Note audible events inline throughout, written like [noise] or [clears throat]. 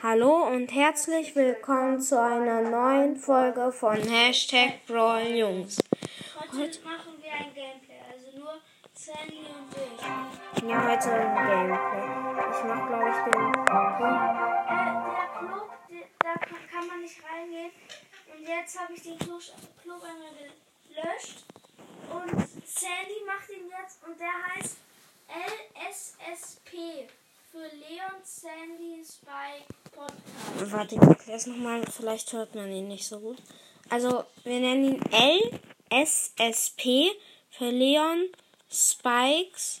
Hallo und herzlich willkommen zu einer neuen Folge von Hashtag Brawl Jungs. Heute machen wir ein Gameplay, also nur Sandy und ich. Ja, heute ein Gameplay. Ich mach glaube ich den. Äh, der Club, da kann, kann man nicht reingehen. Und jetzt habe ich den Club, Club einmal gelöscht. Und Sandy macht ihn jetzt und der heißt LSSP für Leon Sandy Spike Podcast. Warte, ich erkläre es nochmal. Vielleicht hört man ihn nicht so gut. Also, wir nennen ihn LSSP für Leon Spikes.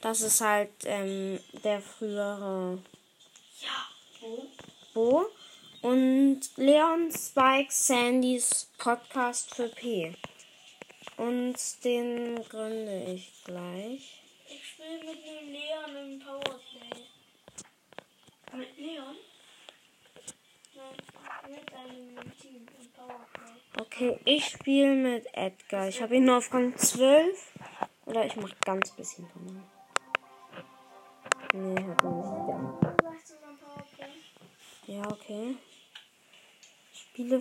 Das ist halt ähm, der frühere Ja. Bo. Und Leon Spikes Sandys Podcast für P. Und den gründe ich gleich. Ich spiele mit dem Leon im Powerplay. Mit Leon? Nein, mit einem Team im Powerplay. Okay, ich spiele mit Edgar. Ich habe ihn nur auf Rang 12. Oder ich mache ganz bisschen von ihm. Nee, hat er nicht Powerplay. Ja, okay. Spiele,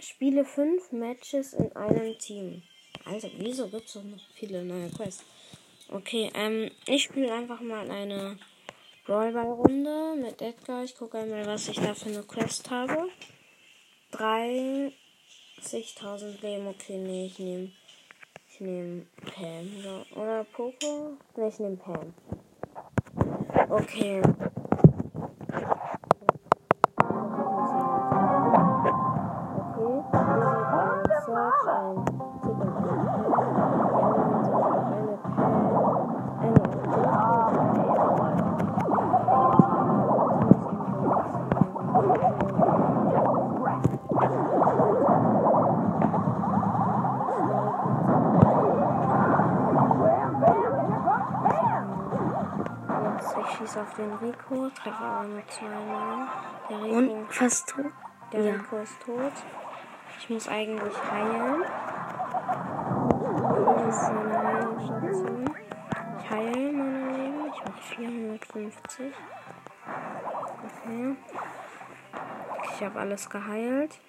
spiele fünf Matches in einem Team. Also, wieso gibt es so viele neue Quests? Okay, ähm, ich spiele einfach mal eine Brawlball-Runde mit Edgar. Ich gucke einmal, was ich da für eine Quest habe. 30.000 Leben. Okay, nee, ich nehme ich nehm Pam. Oder, oder Poco? Nee, ich nehme Pam. Okay. Okay, wir sind ein Search, ein auf den Rico, treffe aber nur zweimal. Der Rico, Und fast tot. der ja. Rico ist tot. Ich muss eigentlich heilen. Das ist meine Heilungsstation. Ich heile meine Leben. Ich mache 450. Okay. Ich habe alles geheilt.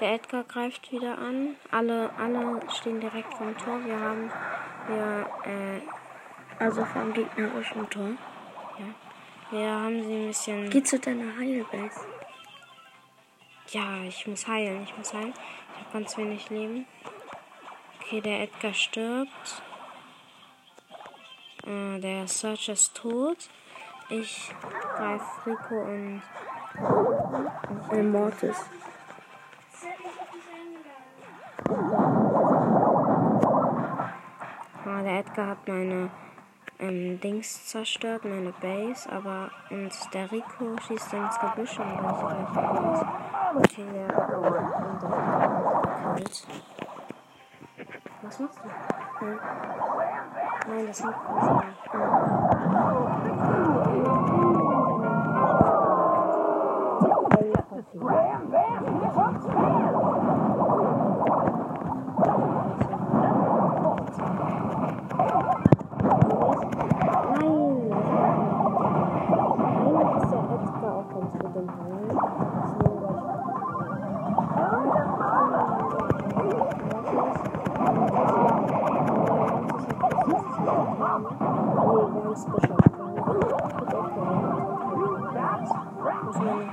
Der Edgar greift wieder an. Alle, alle stehen direkt vom Tor. Wir haben wir, äh, Also vom gegnerischen Tor. wir haben sie ein bisschen. Geh zu deiner Heilbase. Ja, ich muss heilen, ich muss heilen. Ich habe ganz wenig Leben. Okay, der Edgar stirbt. Äh, der Search ist tot. Ich greife Rico und Äh, Mortis. Ah, der Edgar hat meine ähm, Dings zerstört, meine Base, aber und der Rico schießt ins Gebüsch und bin ich gleich raus. Und der gekillt. Was machst du? Hm? Nein, das macht was. Nein! Eigentlich ist der Edgar auch ganz gut im Heilen. Ich nehme gleich. Nee, ganz geschafft. Muss man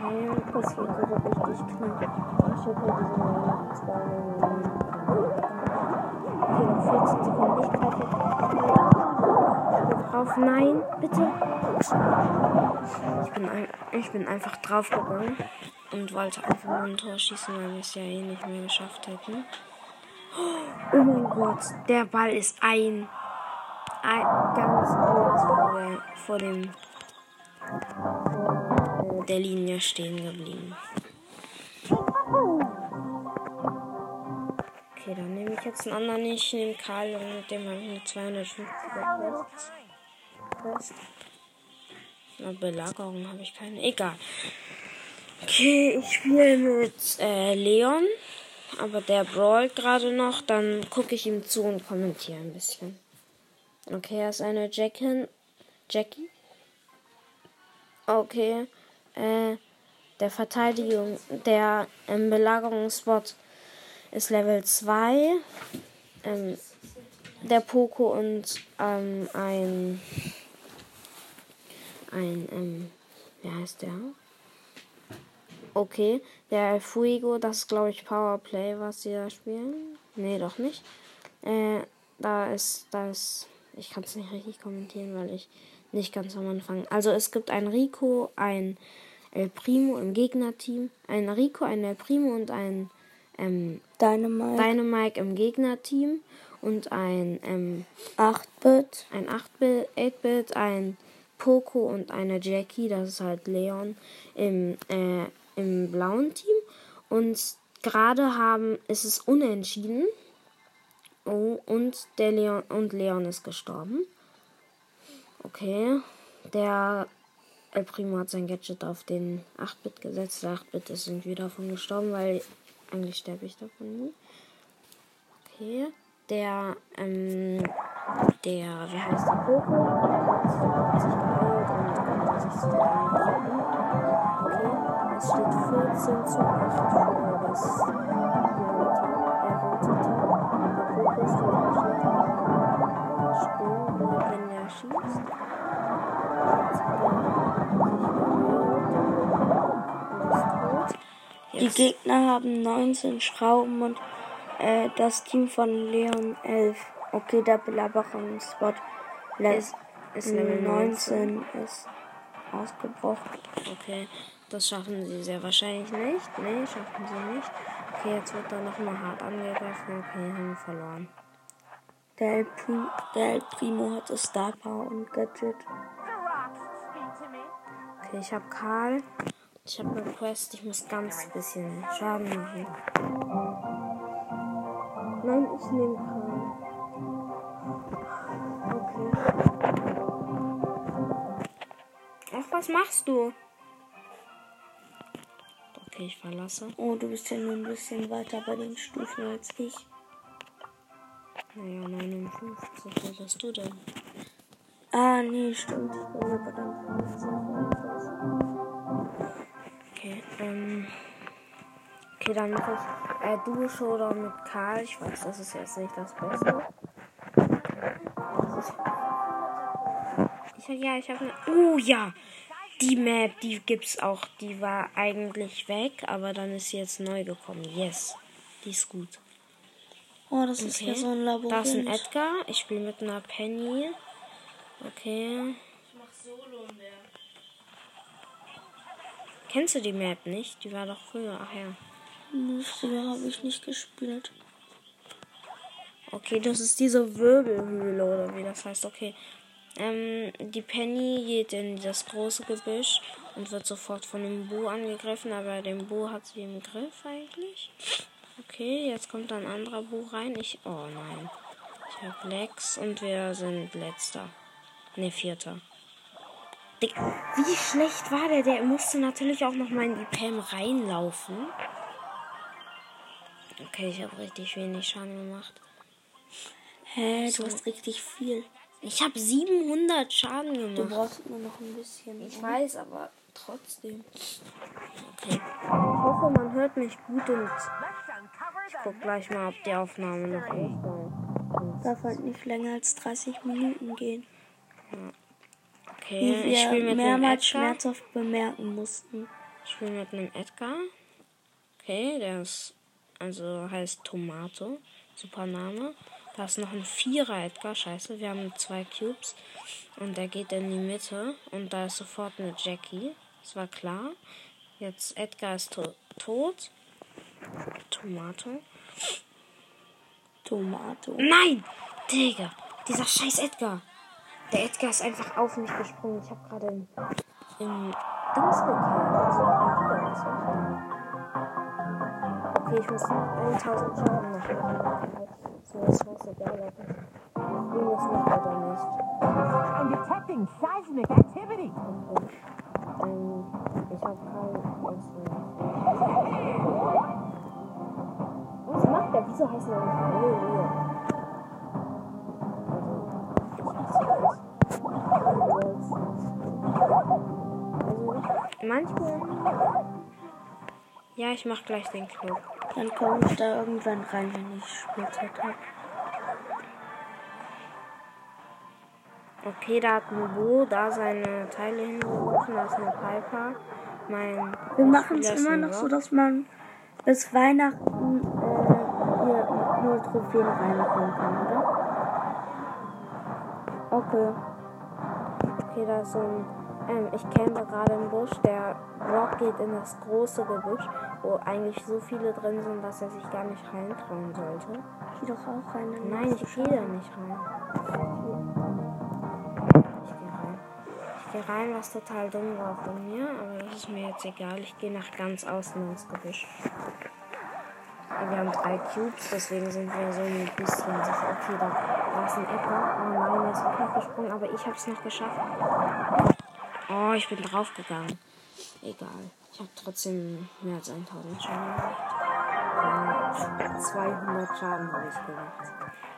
heilen, das wird so richtig knapp. Ich habe hier diese neuen zwei Millionen. Okay, noch 14 Sekunden. Ich greife drauf. Nein, bitte. Ich bin, einfach draufgegangen und wollte einfach nur ein Tor schießen, weil wir es ja eh nicht mehr geschafft hätten. Oh mein Gott, der Ball ist ein, ein ganz kurz vor, der, dem der Linie stehen geblieben. Okay, dann nehme ich jetzt einen anderen. Ich nehme Karl und mit dem habe ich eine 250er Quest. Na, Belagerung habe ich keine. Egal. Okay, ich spiele mit äh, Leon. Aber der brawlt gerade noch. Dann gucke ich ihm zu und kommentiere ein bisschen. Okay, er ist eine Jackin, Jackie. Okay. Äh, der Verteidigung, der ähm, Belagerungsbot ist Level 2. Ähm, der Poco und ähm, ein. Ein, ähm, wie heißt der? Okay, der Fuego, das ist glaube ich Powerplay, was sie da spielen. Nee, doch nicht. Äh, da ist das. Ich kann es nicht richtig kommentieren, weil ich nicht ganz am Anfang. Also es gibt ein Rico, ein El Primo im Gegnerteam, ein Rico, ein El Primo und ein ähm, Dynamite. Dynamite im Gegnerteam und ein ähm, 8-Bit. ein 8-Bit, 8-Bit, ein Poco und eine Jackie, das ist halt Leon im, äh, im blauen Team. Und gerade haben ist es unentschieden. Oh, und der Leon und Leon ist gestorben. Okay. Der El Primo hat sein Gadget auf den 8-Bit gesetzt. Der 8-Bit ist irgendwie davon gestorben, weil eigentlich sterbe ich davon nie. Okay. Der, ähm, der, wie heißt der Poco? Hat sich geheilt und konnte sich zu einem Okay. Es steht 14 zu 8 für das blaue Team, rote Team. Der Poco ist der Sturm, wenn schießt. Jetzt hat sich geheilt und ist tot. Die Gegner haben 19 Schrauben und äh, das Team von Leon 11. Okay, der Belagerungsspot Le Ist- ist Level 19 ist ausgebrochen. Okay, das schaffen sie sehr wahrscheinlich nicht. Nee, schaffen sie nicht. Okay, jetzt wird da nochmal hart angegriffen. Okay, haben verloren. Der El, Pri der El Primo hatte Star Power und Gadget. Okay, ich habe Karl. Ich habe eine Quest. Ich muss ganz bisschen Schaden machen. Nein, ich nehme Karl. Okay. Was machst du? Okay, ich verlasse. Oh, du bist ja nur ein bisschen weiter bei den Stufen als ich. Naja, 59. Was bist du denn? Ah, nee, stimmt. Ich bin aber dann 15 Okay, ähm. Okay, dann mache ich äh, Duo Showdown mit Karl. Ich weiß, das ist jetzt nicht das Beste. Ja, ich habe eine. Oh ja! Die Map, die gibt's auch. Die war eigentlich weg, aber dann ist sie jetzt neu gekommen. Yes. Die ist gut. Oh, das ist ja Okay. so ein Labyrinth. Da ist ein Edgar. Ich spiele mit einer Penny. Okay. Ich mach Solo in der. Kennst du die Map nicht? Die war doch früher. Ach ja. Früher habe ich nicht gespielt. Okay, das ist diese Wirbelhöhle oder wie das heißt. Okay. Ähm, die Penny geht in das große Gebüsch und wird sofort von dem Bo angegriffen, aber den Bo hat sie im Griff eigentlich. Okay, jetzt kommt ein anderer Bo rein. Ich. Oh nein. Ich habe Lex und wir sind letzter. Ne, vierter. Dick, wie schlecht war der? Der musste natürlich auch noch mal in die Pam reinlaufen. Okay, ich habe richtig wenig Schaden gemacht. Hä, So. du hast richtig viel. Ich habe 700 Schaden Du gemacht. brauchst nur noch ein bisschen. Ich weiß, aber trotzdem. Okay. Ich hoffe, man hört mich gut und ich guck gleich mal, ob die Aufnahme noch ist. Darf halt nicht länger als 30 Minuten gehen. Okay, Wie ich spiele mit einem mehrmals schmerzhaft bemerken mussten. Ich spiele mit einem Edgar. Okay, der ist, also heißt Tomato. Super Name. Da ist noch ein Vierer Edgar. Scheiße, wir haben zwei Cubes. Und der geht in die Mitte. Und da ist sofort eine Jackie. Das war klar. Jetzt Edgar ist to tot. Tomato. Tomato. Nein! Digga! Dieser scheiß Edgar! Der Edgar ist einfach auf mich gesprungen. Ich habe gerade im, im Dings gekillt. Also. Okay, ich muss 1000 Schaden machen. Ist scheißegal. ob ich- Ich will das noch oder nicht. I'm detecting seismic activity. Okay. Ähm, ich habe keinen. Was macht der? Wieso heißt der nicht Halleluja? Also, das. Also, manchmal. Ja, ich mach gleich den Club. Dann komme ich da irgendwann rein, wenn ich Spielzeit habe. Okay, da hat Nubo da seine Teile hingeworfen. Da ist eine Piper. Mein Wir machen es immer noch so, dass man bis Weihnachten äh, hier nur Trophäen reinkommen kann, oder? Okay. Okay, da ist so ein. Ähm, ich campe gerade im Busch. Der Rock geht in das große Gebüsch, wo eigentlich so viele drin sind, dass er sich gar nicht reintrauen sollte. Geh doch auch rein. Nein, ich gehe da nicht rein. Ich gehe rein. Ich gehe rein, was total dumm war von mir, aber das ist mir jetzt egal. Ich gehe nach ganz außen ins Gebüsch. Wir haben drei Cubes, deswegen sind wir so ein bisschen sicher. Okay, da war es ein Edgar. Oh nein, der ist auch noch gesprungen, aber ich habe es noch geschafft. Oh, ich bin draufgegangen. Egal. Ich habe trotzdem mehr als 1000 Schaden gemacht. Ja, 200 Schaden habe ich gemacht.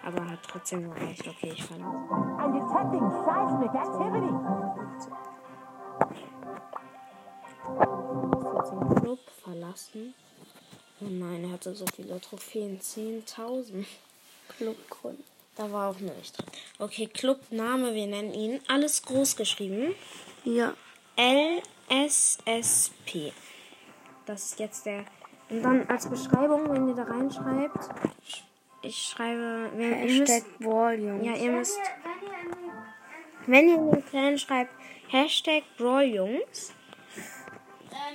Aber hat trotzdem gereicht. Okay, ich verlasse. I'm detecting seismic activity. Club verlassen. Oh nein, er hatte so viele Trophäen. 10.000. Clubgrund. Da war auch nur ich drin. Okay, Clubname, wir nennen ihn. Alles groß geschrieben. Ja. LSSP. Das ist jetzt der. Und dann als Beschreibung, wenn ihr da reinschreibt, ich schreibe, wenn ihr müsst, Hashtag ja, ihr müsst, wenn ihr in den, Clan schreibt, Hashtag Brawljungs,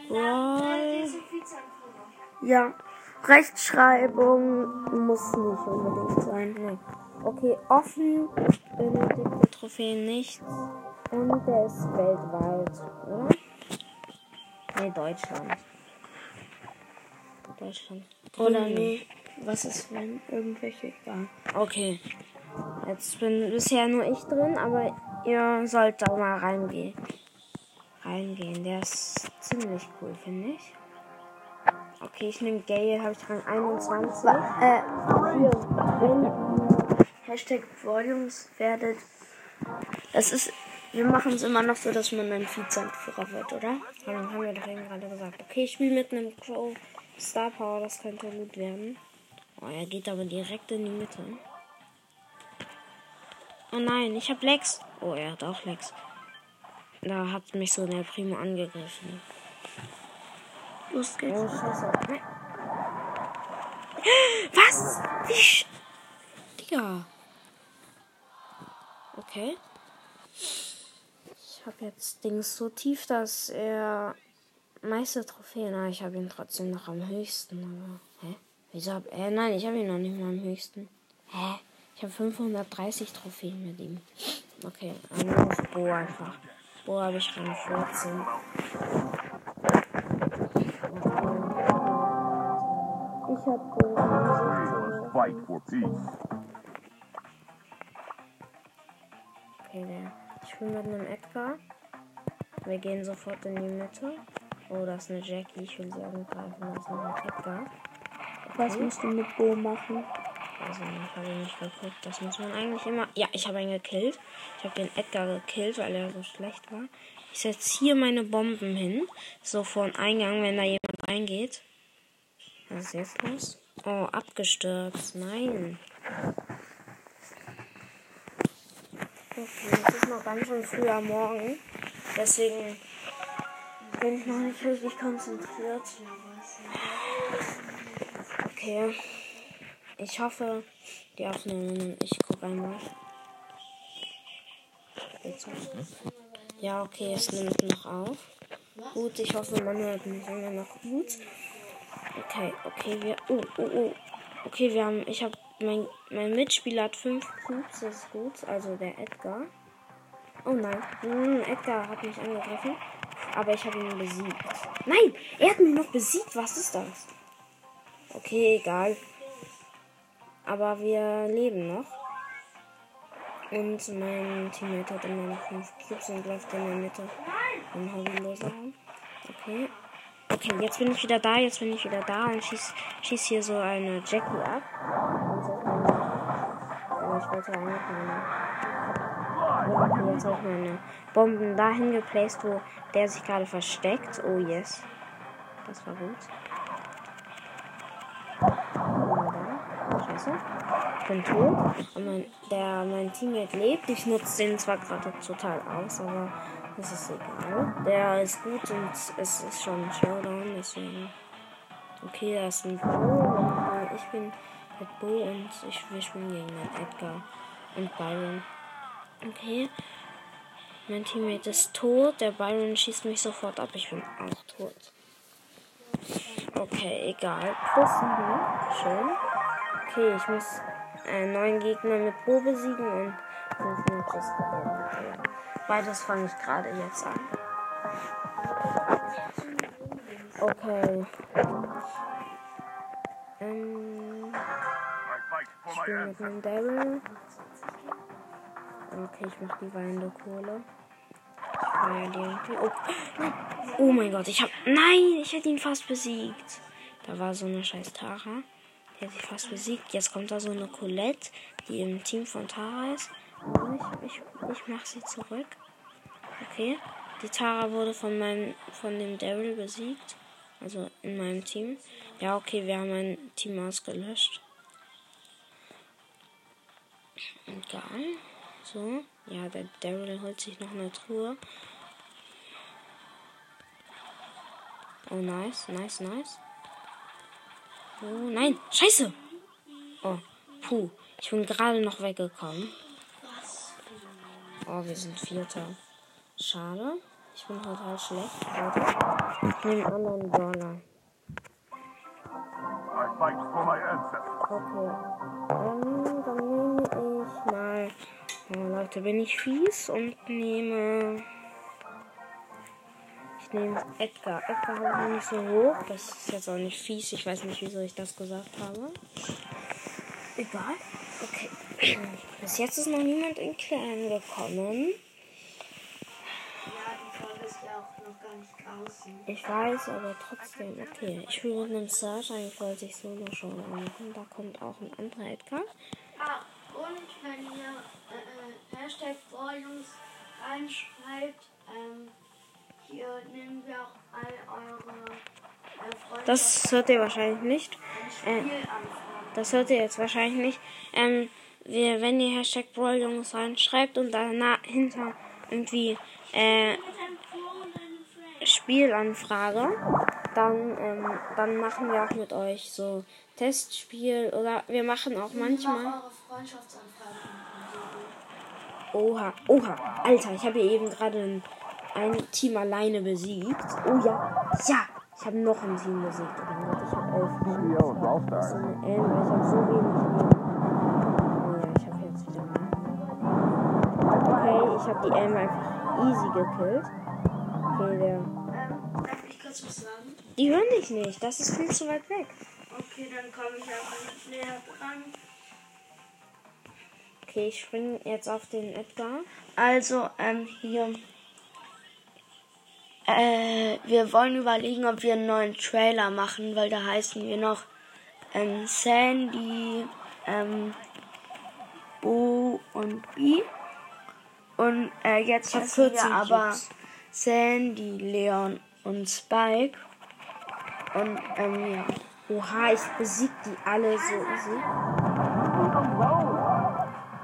Brawl. zum Vizeanführer. Ja. Rechtschreibung muss nicht unbedingt sein. Nee. Okay, offen benötigte Trophäen nicht. Und der ist weltweit, oder? Nee, Deutschland. Deutschland. Oder Grün. nee. Was ist, wenn irgendwelche egal. Okay. Jetzt bin bisher nur ich drin, aber ihr sollt da mal reingehen. Reingehen. Der ist ziemlich cool, finde ich. Okay, ich nehme Gale, habe ich Rang 21. Äh, hier, wenn ihr Hashtag Volumes werdet, das ist, wir machen es immer noch so, dass man ein Vizeanführer wird, oder? Ja, dann haben wir doch eben gerade gesagt. Okay, ich spiele mit einem Crow Star Power, das könnte gut werden. Oh, er geht aber direkt in die Mitte. Oh nein, ich habe Lex. Oh, er hat auch Lex. Da hat mich so der Primo angegriffen. Los geht's. Oh, scheiße. Nein. Was? Wie sch... Digga. Okay. Ich habe jetzt Dings so tief, dass er meiste Trophäen. Ah, ich habe ihn trotzdem noch am höchsten. Aber, hä? Wieso hab äh, nein, ich habe ihn noch nicht mal am höchsten. Hä? Ich habe 530 Trophäen mit ihm. Okay, dann auf Bo einfach. Bo habe ich Rang 14. Ich hab Bo Fight for peace. Ich bin mit einem Edgar. Wir gehen sofort in die Mitte. Oh, das ist eine Jackie. Ich will sie angreifen. Das ist ein Edgar. Was musst du mit Bo machen? Also, ich habe nicht geguckt. Das muss man eigentlich immer. Ja, ich habe ihn gekillt. Ich habe den Edgar gekillt, weil er so schlecht war. Ich setze hier meine Bomben hin. So vor dem Eingang, wenn da jemand reingeht. Was ist jetzt los? Oh, abgestürzt. Nein. Okay, es ist noch ganz schön früh am Morgen. Deswegen bin ich noch nicht richtig konzentriert. Okay. Ich hoffe, die Aufnahmen. Ich gucke einmal. Ja, okay, es nimmt noch auf. Gut, ich hoffe, man hört mich immer noch gut. Okay, okay, wir. Oh, oh, oh. Okay, wir haben. Ich habe. Mein, mein Mitspieler hat fünf Cubes, das ist gut. Also der Edgar. Oh nein. Hm, Edgar hat mich angegriffen. Aber ich habe ihn besiegt. Nein! Er hat mich noch besiegt. Was ist das? Okay, egal. Aber wir leben noch. Und mein Teammate hat immer noch 5 Cubes und läuft in der Mitte. Ein Hobbyloser. Okay. Okay, jetzt bin ich wieder da, jetzt bin ich wieder da und schieß, schieß hier so eine Jackie ab. Ja, ich wollte eigentlich meine Okay, jetzt ich meine Bomben dahin geplaced, wo der sich gerade versteckt. Oh yes. Das war gut. Scheiße. Ich bin tot. Und mein, der, mein Teammate lebt. Ich nutze den zwar gerade total aus, aber das ist egal. Der ist gut und es ist schon ein Showdown, deswegen. Okay, da ist ein äh, ich bin mit Bo und ich, wir spielen gegen den Edgar und Byron. Okay. Mein Teammate ist tot. Der Byron schießt mich sofort ab. Ich bin auch tot. Okay, egal. Plus 7. Schön. Okay, ich muss einen neuen Gegner mit Bo besiegen und 5 Matches gewinnen. Beides fange ich gerade jetzt an. Okay. Ähm, ich spiele mit einem Daryl. Okay, ich mach die weinende Kohle. Ich feier die. Oh, nein. oh mein Gott, ich hab. Nein, ich hätte ihn fast besiegt. Da war so eine scheiß Tara. Die hat sich fast besiegt. Jetzt kommt da so eine Colette, die im Team von Tara ist. Und ich, ich, ich mach sie zurück. Okay. Die Tara wurde von meinem, von dem Daryl besiegt. Also in meinem Team. Ja, okay, wir haben ein Team ausgelöscht. Egal. So. Ja, der Daryl holt sich noch eine Truhe. Oh, nice, nice, nice. Oh, nein. Scheiße. Oh, puh. Ich bin gerade noch weggekommen. Oh, wir sind Vierter. Schade. Ich bin total schlecht. Warte. Ich nehme einen anderen Brawler. I fight for my ancestors. Okay. Ähm, dann nehme ich mal. Oh, Leute, bin ich fies und nehme. Ich nehme Edgar. Edgar ich nicht so hoch. Das ist jetzt auch nicht fies. Ich weiß nicht, wieso ich das gesagt habe. Egal. Okay. [clears throat] Bis jetzt ist noch niemand in Clan gekommen. Ja, die Folge ist ja auch noch gar nicht draußen. Ich weiß, aber trotzdem, okay. Ich spiele mit einem Search, eigentlich wollte ich Solo schon machen. Da kommt auch ein anderer Edgar. Ah, und wenn ihr äh, äh, Hashtag Volumes reinschreibt, ähm, hier nehmen wir auch all eure äh, Freunde Das hört ihr wahrscheinlich nicht. Äh, das hört ihr jetzt wahrscheinlich nicht. Ähm, wir, wenn ihr Hashtag Brawl Jungs reinschreibt und danach hinter irgendwie äh. Spielanfrage, dann, ähm, dann machen wir auch mit euch so Testspiel oder wir machen auch manchmal. Auch eure Freundschaftsanfragen. Oha, oha, Alter, ich habe hier eben gerade ein, ein Team alleine besiegt. Oh ja, ja, ich habe noch ein Team besiegt. Oh mein Gott, ich habe elf Teams. CEO und ist Brawl so eine weil ich habe so wenig. Oh ja, ich habe jetzt wieder mal. Okay, ich habe die Elm einfach easy gekillt. Okay, der. Was sagen? Die hören dich nicht, das ist viel zu weit weg. Okay, dann komme ich aber nicht näher dran. Okay, ich springe jetzt auf den Edgar. Also, ähm, hier. Äh, wir wollen überlegen, ob wir einen neuen Trailer machen, weil da heißen wir noch ähm, Sandy, ähm, Bo und B. Und äh, jetzt 14 wir aber. Sandy, Leon und Spike. Und ähm, ja. Oha, ich besieg die alle so easy.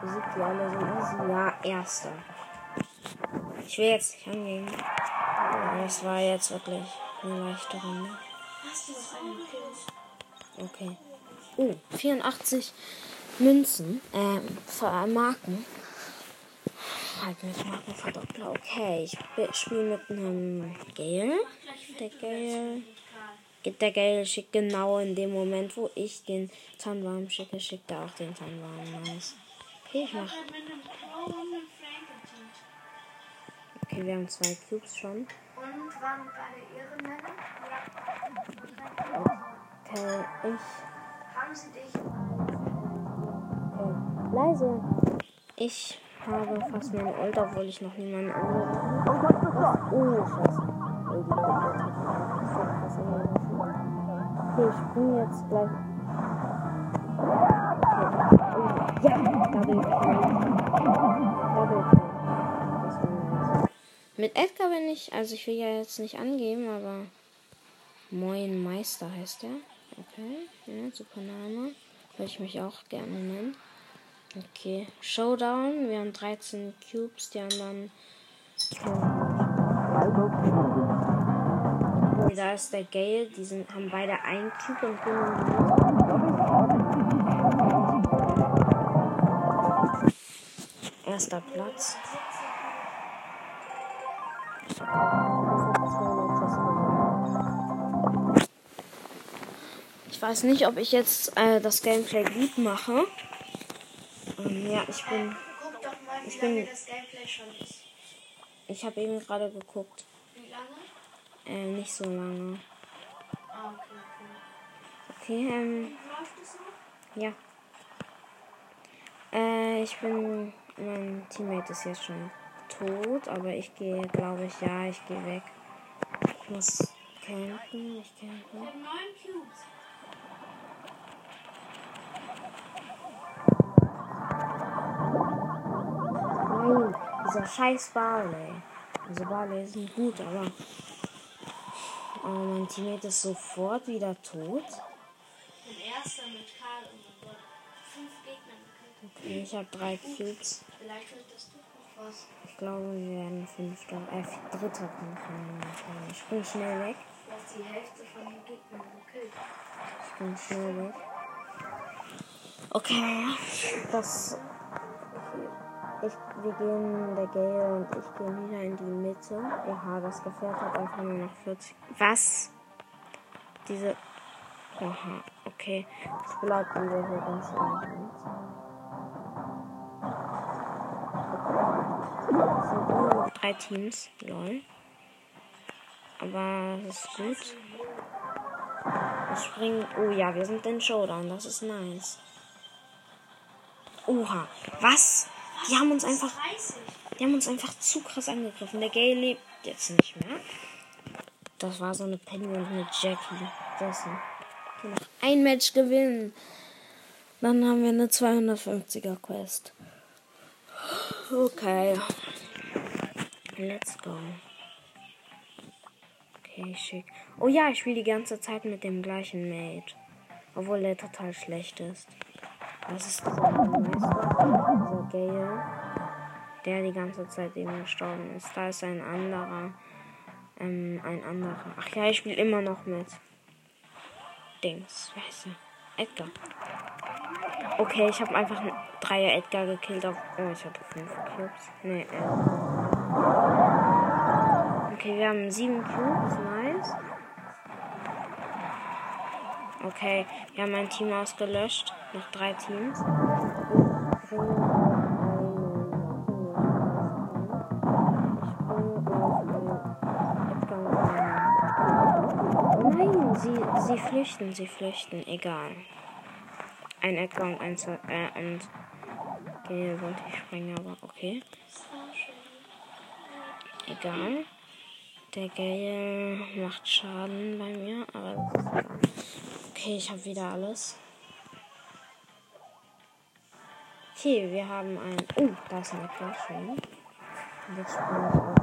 Besieg die alle so easy. Ja, erster. Ich will jetzt nicht angehen. Das war jetzt wirklich eine leichte Runde. Okay. Oh, 84 Münzen. Ähm, Marken. Halt mit Markenverdoppler. Okay, ich spiele mit einem Gale. Der Gale. Der Gale schickt genau in dem Moment, wo ich den Zahnwarm schicke, schickt er auch den Zahnwarm. Nice. Okay, ich mach. Okay, wir haben zwei Cubes schon. Und waren beide Ehrenmänner? Okay, ich. Haben sie dich? Okay, leise. Ich habe fast meine Ult, obwohl ich noch niemanden habe. Oh, scheiße. Okay, ich spring jetzt gleich. Okay. Ja, Double. Double. Mit Edgar bin ich, also ich will ja jetzt nicht angeben, aber Moin Meister heißt er. Okay, ja, super Name. Würde ich mich auch gerne nennen. Okay, Showdown. Wir haben 13 Cubes, die anderen. Okay, da ist der Gale. Die sind, haben beide ein Cube und gewinnen. Erster Platz. Ich weiß nicht, ob ich jetzt äh, das Gameplay gut mache. Ja, ich bin. Guck doch mal, wie Ich bin- lange das Gameplay schon ist. Ich habe eben gerade geguckt. Wie lange? Äh, nicht so lange. Ah, okay, Okay, okay. ähm, Läuft es noch? ja. Äh, ich bin. Mein Teammate ist jetzt schon tot, aber ich gehe, glaube ich, ja, ich gehe weg. Ich muss campen, ich campe. Ich habe neun Cubes. Nein, dieser scheiß Barley. Also Barley sind gut, aber. Aber mein Teammate ist sofort wieder tot. Ein erster mit Karl und mein Gott. Fünf Gegner. Okay, ich habe drei Cubes. Vielleicht könntest du noch was. Ich glaube, wir werden fünfter, äh, dritter kommen. Ich bin schnell weg. Du hast die Hälfte von den Gegnern gekillt. Ich bin schnell weg. Okay, das. Ich, wir gehen, der Gale und ich gehen wieder in die Mitte. Oha, das Gefährt hat einfach nur noch 40. Was? Diese. Oha, okay. Es bleibt wieder hier ganz unten. Drei Teams, lol. Aber das ist gut. Wir springen. Oh ja, wir sind in Showdown. Das ist nice. Oha. Was? Die haben uns einfach. 30. Die haben uns einfach zu krass angegriffen. Der Gay lebt jetzt nicht mehr. Das war so eine Penny und eine Jackie. Die noch ein Match gewinnen. Dann haben wir eine 250er Quest. Okay. Let's go. Okay, schick. Oh ja, ich spiele die ganze Zeit mit dem gleichen Mate. Obwohl der total schlecht ist. Das ist dieser Gale, der die ganze Zeit eben gestorben ist. Da ist ein anderer. Ähm, ein anderer. Ach ja, ich spiele immer noch mit. Dings. Wer heißt der? Edgar. Okay, ich habe einfach einen Dreier Edgar gekillt auf. Oh, ich hatte fünf Cubes. Nee, äh. Okay, wir haben sieben Cubes. Nice. Okay, wir haben ein Team ausgelöscht. Noch drei Teams. Nein, sie, sie flüchten, sie flüchten. Egal. Ein Edgar und ein äh, und Gale wollte ich springen, aber okay. Egal. Der Gale macht Schaden bei mir, aber. Okay, ich habe wieder alles. Okay, wir haben ein. Oh, da ist ein Edgar schön. Und jetzt springe ich auf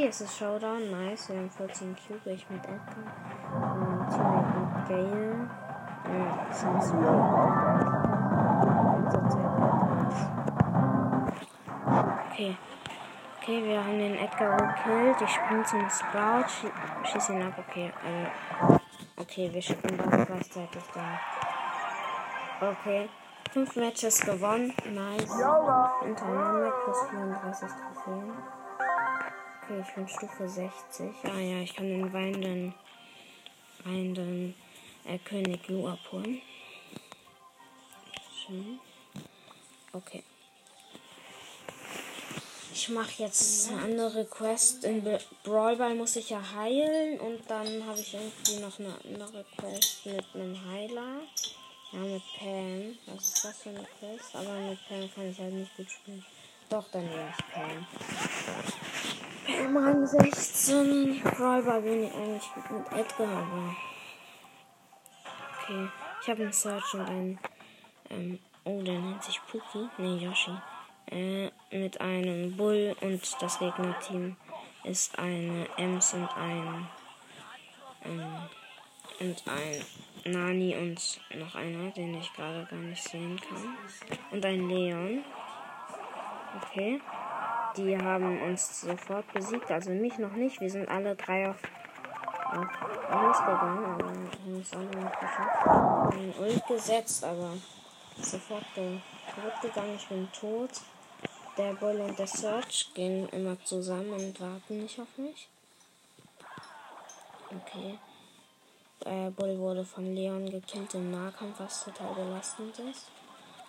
Okay, es ist Showdown. Nice. Wir haben 14 Cube. Ich mit Edgar. Und Teammate mit Gale. Ja, das ist Okay. Okay, wir haben den Edgar gekillt. Ich springe zum Sprout. Schie schieß ihn ab. Okay. Äh, okay, wir schicken das gleichzeitig da. Okay. Fünf Matches gewonnen. Nice. Untereinander plus 34 Trophäen. Okay, ich bin Stufe 60. Ah ja, ich kann den weinenden, weinenden äh, König Lu abholen. Schön. Okay. Ich mache jetzt eine andere Quest. In Be- Brawl Ball muss ich ja heilen und dann habe ich irgendwie noch eine andere Quest mit einem Heiler. Ja, mit Pam. Was ist das für eine Quest? Aber mit Pam kann ich halt nicht gut spielen. Doch, dann nehme ich Pam. Pam Rang 16. Brawl Ball bin ich eigentlich mit Edgar, aber. Okay. Ich habe einen Search und einen. Ähm, oh, der nennt sich Puki. Nee, Yoshi. äh, mit einem Bull und das Gegnerteam ist eine Ems und ein ähm, und ein Nani und noch einer, den ich gerade gar nicht sehen kann. Und ein Leon. Okay. Die haben uns sofort besiegt, also mich noch nicht. Wir sind alle drei auf, auf uns gegangen, aber wir haben es alle nicht geschafft. Haben Ult gesetzt, aber sofort ge kaputt gegangen. Ich bin tot. Der Bull und der Search gehen immer zusammen und warten nicht auf mich. Okay. Äh, Bull wurde von Leon gekillt im Nahkampf, was total belastend ist.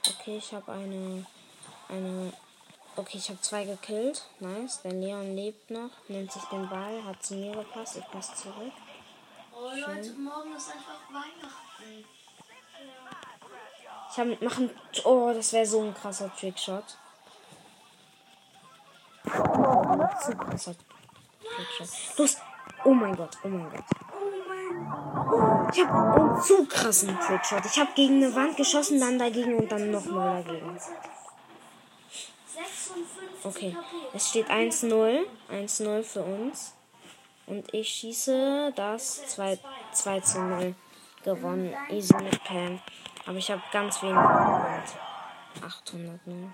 Okay, ich habe eine, eine, okay, ich habe zwei gekillt. Nice. Der Leon lebt noch, nimmt sich den Ball, hat zu mir gepasst, ich passe zurück. Oh Leute, morgen ist einfach Weihnachten. Ich habe machen, oh, das wäre so ein krasser Trickshot. Zu krasser Trickshot. Los! Oh mein Gott, oh mein Gott. Ich habe einen zu krassen Trickshot. Ich habe gegen eine Wand geschossen, dann dagegen und dann nochmal dagegen. 56 Okay, es steht 1-0. 1-0 für uns. Und ich schieße das 2, 2 zu 0 gewonnen. Easy mit Pam. Aber ich habe ganz wenig geholt. 800 nur.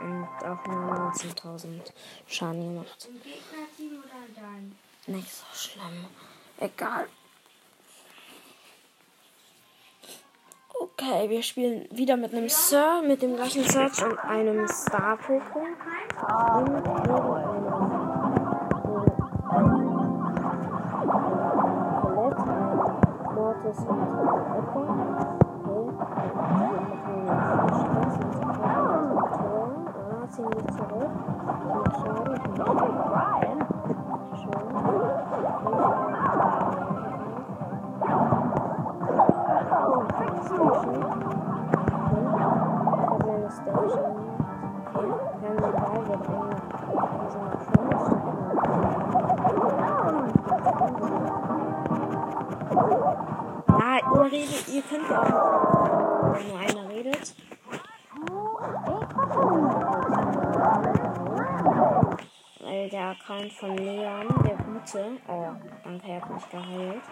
Und auch nur 19.000 Schaden gemacht. Nicht so schlimm. Egal. Okay, wir spielen wieder mit einem Sir, mit dem gleichen Search und einem Star Poco. Und ein Mortis und Echo. Okay. Wir machen jetzt Stress dem Tor. Ah, ziehen wir. Macht Schaden. Ich mach Schaden. Ja, ihr redet, ihr könnt auch, wenn nur einer redet. Weil der Account von Leon, der Gute, oh, danke, er hat mich geheilt.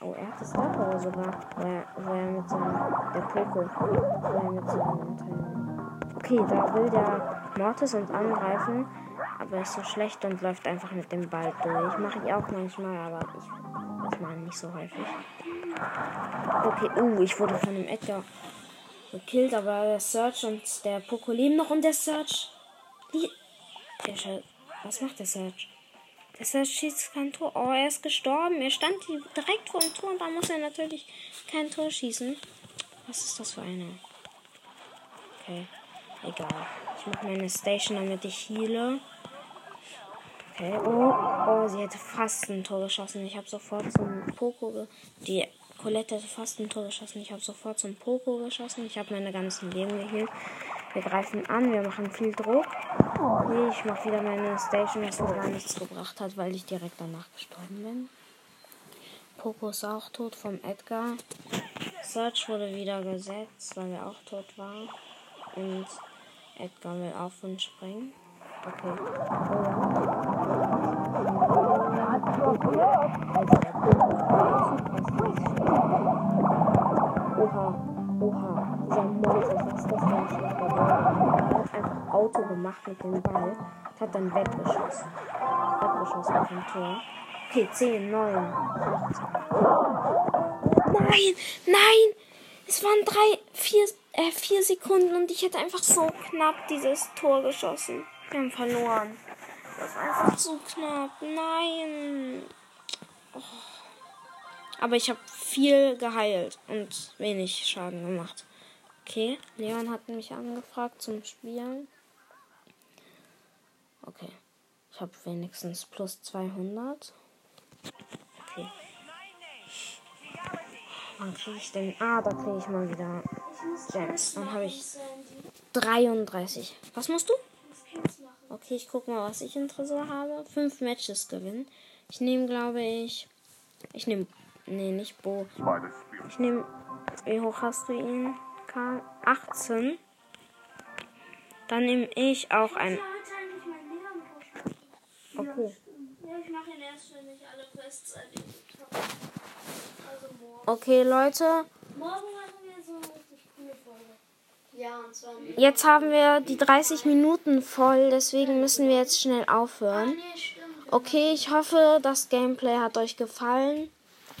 Oh, er hat das Star sogar, er, wo er mit seinem, der Poco, wo er mit seinem. Okay, da will der Mortis uns angreifen, aber ist so schlecht und läuft einfach mit dem Ball durch. Mache ich auch manchmal, aber ich, ich mache nicht so häufig. Okay, oh, ich wurde von dem Edgar gekillt, aber der Search und der Poco leben noch und der Search. Die, Was macht der Search? Der Search schießt kein Tor. Oh, er ist gestorben. Er stand direkt vor dem Tor und da muss er natürlich kein Tor schießen. Was ist das für eine? Okay, egal. Ich mache meine Station, damit ich heale. Okay, oh, oh, sie hätte fast ein Tor geschossen. Ich habe sofort zum Poco. ge- Die Colette hätte fast ein Tor geschossen. Ich habe sofort zum Poco geschossen. Ich habe meine ganzen Leben geheilt. Wir greifen an, wir machen viel Druck. Nee, ich mache wieder meine Station, was mir gar nichts gebracht hat, weil ich direkt danach gestorben bin. Poco ist auch tot vom Edgar. Search wurde wieder gesetzt, weil er auch tot war. Und Edgar will auf und springen. Okay. Oha, oha, dieser was ist das? Er hat einfach Auto gemacht mit dem Ball, hat dann weggeschossen. Weggeschossen auf dem Tor. Okay, 10, 9, 8. Nein, nein! Es waren drei, vier, äh, vier Sekunden und ich hätte einfach so knapp dieses Tor geschossen. Wir haben verloren. Das war einfach zu knapp. Nein. Oh. Aber ich habe viel geheilt und wenig Schaden gemacht. Okay, Leon hat mich angefragt zum Spielen. Okay, ich habe wenigstens plus 200. Okay. Wann kriege ich denn? Ah, da kriege ich mal wieder Gems. Dann habe ich 33. Was musst du? Okay, ich gucke mal, was ich in Tresor habe. Fünf Matches gewinnen. Ich nehme, glaube ich. Ich nehme. Nee, nicht Bo. Ich nehme. Wie hoch hast du ihn? Karl? 18. Dann nehme ich auch ein. Pushen. Okay. Ja, ich mache ihn erst, wenn ich alle Quests erledigt habe. Also morgen. Okay, Leute. Morgen machen wir so eine richtig coole Folge. Ja, und zwar. Jetzt haben wir die 30 Minuten voll, deswegen müssen wir jetzt schnell aufhören. Stimmt. Okay, ich hoffe, das Gameplay hat euch gefallen